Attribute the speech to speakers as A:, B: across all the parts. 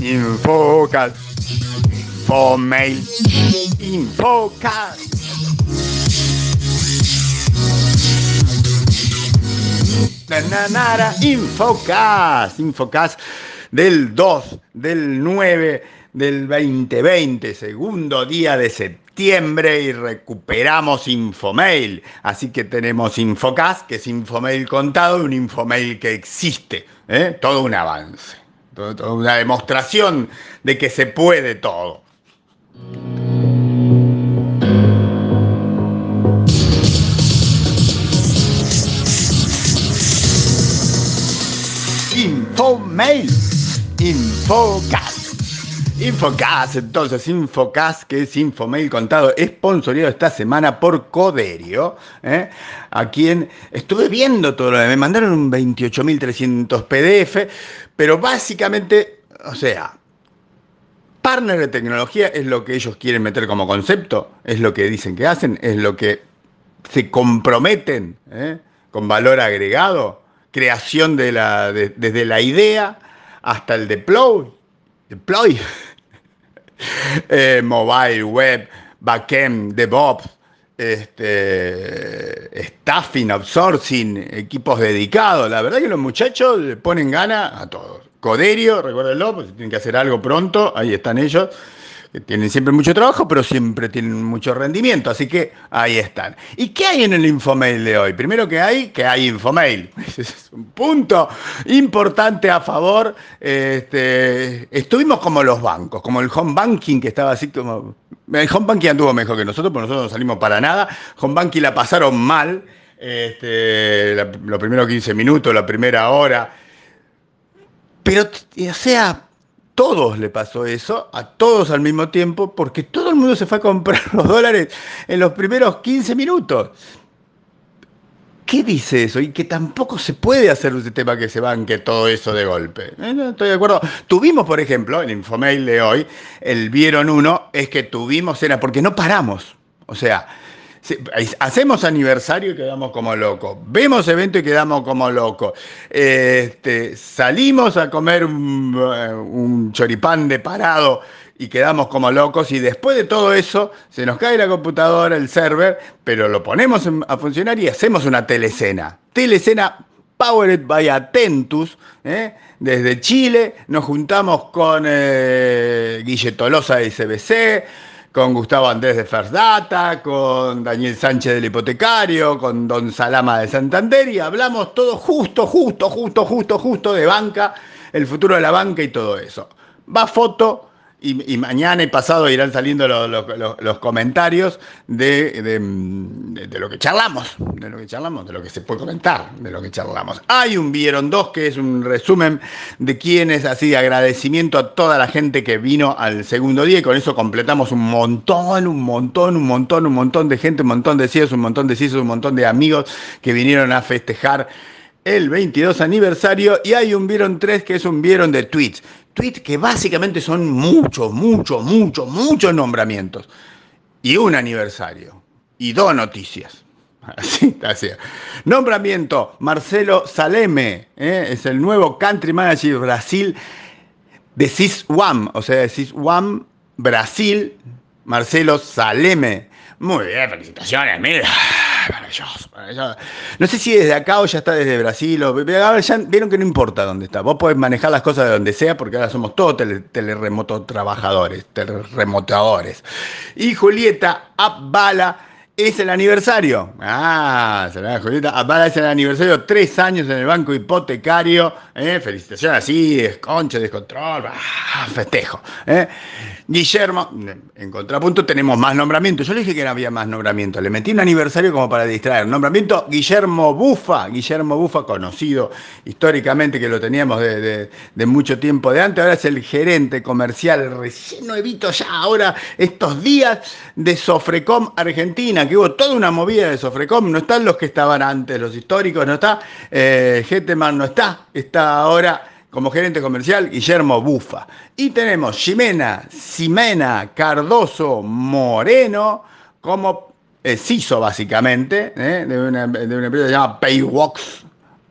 A: Infocas. Infomail. Infocas. Nanara, Infocas. Infocas del 2, del 9, del 2020, segundo día de septiembre y recuperamos Infomail. Así que tenemos Infocas, que es Infomail contado, un Infomail que existe. ¿eh? Todo un avance, una demostración de que se puede todo. Infomail. Infocas. Infocas, entonces, Infocas, que es Infomail contado, sponsoreado esta semana por Coderio, ¿eh? a quien estuve viendo todo lo que me mandaron un 28.300 PDF, pero básicamente, o sea, partner de tecnología es lo que ellos quieren meter como concepto, es lo que dicen que hacen, es lo que se comprometen ¿eh? con valor agregado, creación de la, desde la idea hasta el deploy, deploy, eh, mobile, web, backend, DevOps, este, staffing, outsourcing, equipos dedicados. La verdad que los muchachos le ponen gana a todos. Coderio, recuérdenlo, porque tienen que hacer algo pronto, ahí están ellos tienen siempre mucho trabajo, pero siempre tienen mucho rendimiento, así que ahí están. ¿Y qué hay en el Infomail de hoy? Primero que hay, que hay Infomail. Ese es un punto importante a favor. Este, estuvimos como los bancos, como el home banking que estaba así como... El home banking anduvo mejor que nosotros, porque nosotros no salimos para nada. Home banking la pasaron mal. Este, los primeros 15 minutos, la primera hora. Pero, o sea, todos le pasó eso, a todos al mismo tiempo, porque todo el mundo se fue a comprar los dólares en los primeros 15 minutos. ¿Qué dice eso? Y que tampoco se puede hacer un sistema que se banque todo eso de golpe. ¿Eh? estoy de acuerdo. Tuvimos, por ejemplo, en Infomail de hoy, el vieron uno, es que tuvimos, era porque no paramos. O sea, hacemos aniversario y quedamos como locos. Vemos evento y quedamos como locos. Este, salimos a comer un, eh, un, choripán de parado y quedamos como locos. Y después de todo eso, se nos cae la computadora, el server, pero lo ponemos a funcionar y hacemos una telecena. Telecena Powered by Atentus. ¿eh? Desde Chile nos juntamos con eh, Guille Tolosa de ICBC con Gustavo Andrés de First Data, con Daniel Sánchez del Hipotecario, con Don Salama de Santander y hablamos todo justo, justo, justo, justo, justo de banca, el futuro de la banca y todo eso. Va foto, y, mañana y pasado irán saliendo los, comentarios de, lo que charlamos, de lo que charlamos, de lo que se puede comentar, de lo que charlamos. Hay un Vieron dos que es un resumen de quienes, así, agradecimiento a toda la gente que vino al segundo día y con eso completamos un montón, un montón, un montón, un montón de gente, un montón de CIES, un montón de CIES, un montón de amigos que vinieron a festejar el 22 aniversario y hay un Vieron 3 que es un Vieron de tweets tweets que básicamente son muchos, muchos, muchos, muchos nombramientos. Y un aniversario. Y dos noticias. Así, así. Nombramiento, Marcelo Saleme, ¿eh? es el nuevo Country Manager Brasil de CIS-UAM, o sea, de CIS-UAM Brasil, Marcelo Saleme. Muy bien, felicitaciones, mira maravilloso, No sé si desde acá o ya está desde Brasil. O, ya vieron que no importa dónde está. Vos podés manejar las cosas de donde sea porque ahora somos todos teleremoto trabajadores, teleremotadores. Y Julieta Abala es el aniversario. Ah, se Julieta. Abala es el aniversario, tres años en el banco hipotecario. ¿eh? Felicitaciones así, desconche, descontrol, ah, festejo. ¿eh? Guillermo, en contrapunto tenemos más nombramientos. Yo le dije que no había más nombramientos. Le metí un aniversario como para distraer. Nombramiento Guillermo Bufa. Guillermo Bufa, conocido históricamente que lo teníamos de, mucho tiempo de antes. Ahora es el gerente comercial recién nuevito ya ahora estos días de Sofrecom Argentina, que hubo toda una movida de Sofrecom. No están los que estaban antes, los históricos, no está. Eh, no está. Está ahora como gerente comercial Guillermo Bufa. Y tenemos Ximena, Ximena Cardoso Moreno como eh, CISO básicamente, eh, de, una, empresa llamada Paywox,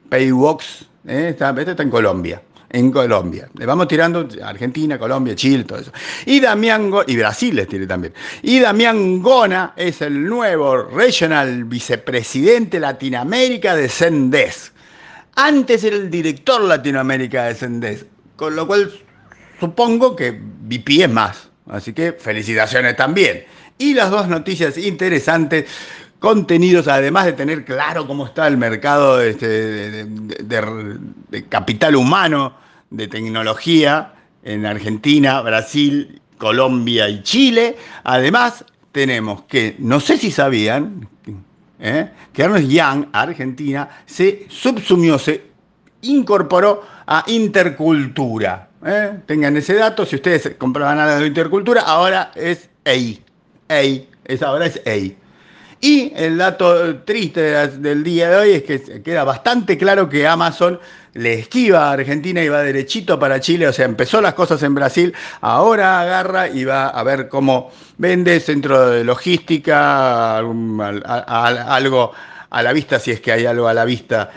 A: Paywox ¿eh? Está, esto está en Colombia en Colombia. Le vamos tirando Argentina, Colombia, Chile, todo eso. Y Damián y Brasil les tiene también. Y Damián Gona es el nuevo regional vicepresidente Latinoamérica de Sendes. Antes era el director Latinoamérica de Sendes, con lo cual supongo que VP es más. Así que felicitaciones también. Y las dos noticias interesantes contenidos, además de tener claro cómo está el mercado este, de, capital humano, de tecnología en Argentina, Brasil, Colombia y Chile. Además, tenemos que, no sé si sabían, ¿eh? que Ernest Young, Argentina, se subsumió, se incorporó a Intercultura. ¿eh? Tengan ese dato, si ustedes compraban algo de Intercultura, ahora es EI. EI, es, ahora es EI. Y el dato triste del día de hoy es que queda bastante claro que Amazon le esquiva a Argentina y va derechito para Chile, o sea, empezó las cosas en Brasil, ahora agarra y va a ver cómo vende centro de logística, algo a la vista, si es que hay algo a la vista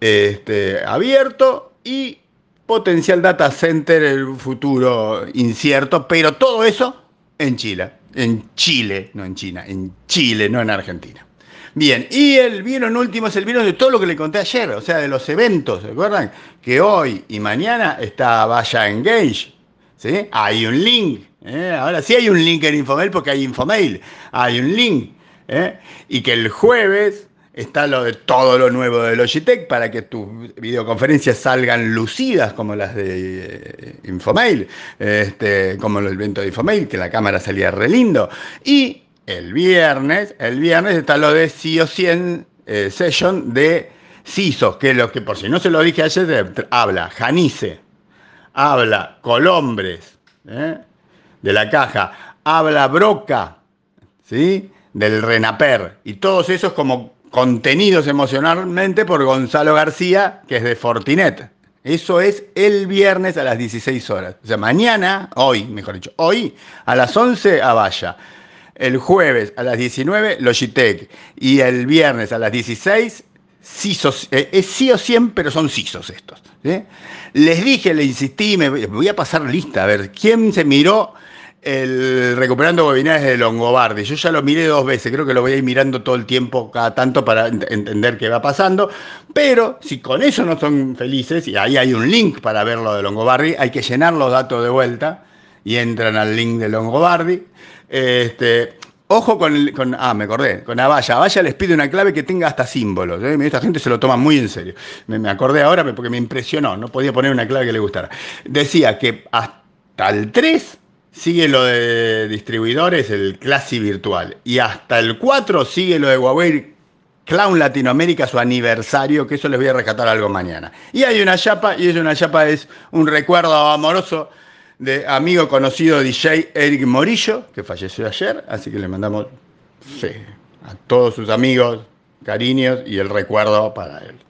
A: este, abierto, y potencial data center, el futuro incierto, pero todo eso en Chile en Chile, no en China, en Chile, no en Argentina. Bien, y el vino en último es el vino de todo lo que le conté ayer, o sea, de los eventos, ¿se acuerdan? Que hoy y mañana está Vaya Engage, ¿sí? Hay un link, ¿eh? ahora sí hay un link en Infomail porque hay Infomail, hay un link, ¿eh? y que el jueves está lo de todo lo nuevo de Logitech para que tus videoconferencias salgan lucidas como las de eh, Infomail, este, como el evento de Infomail, que la cámara salía re lindo. Y el viernes, el viernes está lo de CIO 100 eh, Session de CISO, que lo que por si no se lo dije ayer, habla Janice, habla Colombres, ¿eh? de la caja, habla Broca, ¿sí? del Renaper, y todos esos como contenidos emocionalmente por Gonzalo García, que es de Fortinet. Eso es el viernes a las 16 horas. O sea, mañana, hoy, mejor dicho, hoy a las 11 a. El jueves a las 19 Logitech. Y el viernes a las 16 CISOS, eh, es sí o 100, pero son CISOs estos. Les dije, le insistí, me voy a pasar lista, a ver, ¿quién se miró el Recuperando Webinares de Longobardi. Yo ya lo miré dos veces, creo que lo voy a ir mirando todo el tiempo, cada tanto, para entender qué va pasando. Pero si con eso no son felices, y ahí hay un link para ver lo de Longobardi, hay que llenar los datos de vuelta y entran al link de Longobardi. Este, ojo con, con, ah, me acordé, con Avaya. Avaya les pide una clave que tenga hasta símbolos. ¿eh? Esta gente se lo toma muy en serio. Me, me acordé ahora porque me impresionó, no podía poner una clave que le gustara. Decía que hasta el 3 sigue lo de distribuidores, el Classy virtual. Y hasta el 4 sigue lo de Huawei Clown Latinoamérica, su aniversario, que eso les voy a rescatar algo mañana. Y hay una chapa, y es una chapa, es un recuerdo amoroso de amigo conocido DJ Eric Morillo, que falleció ayer, así que le mandamos a todos sus amigos cariños y el recuerdo para él.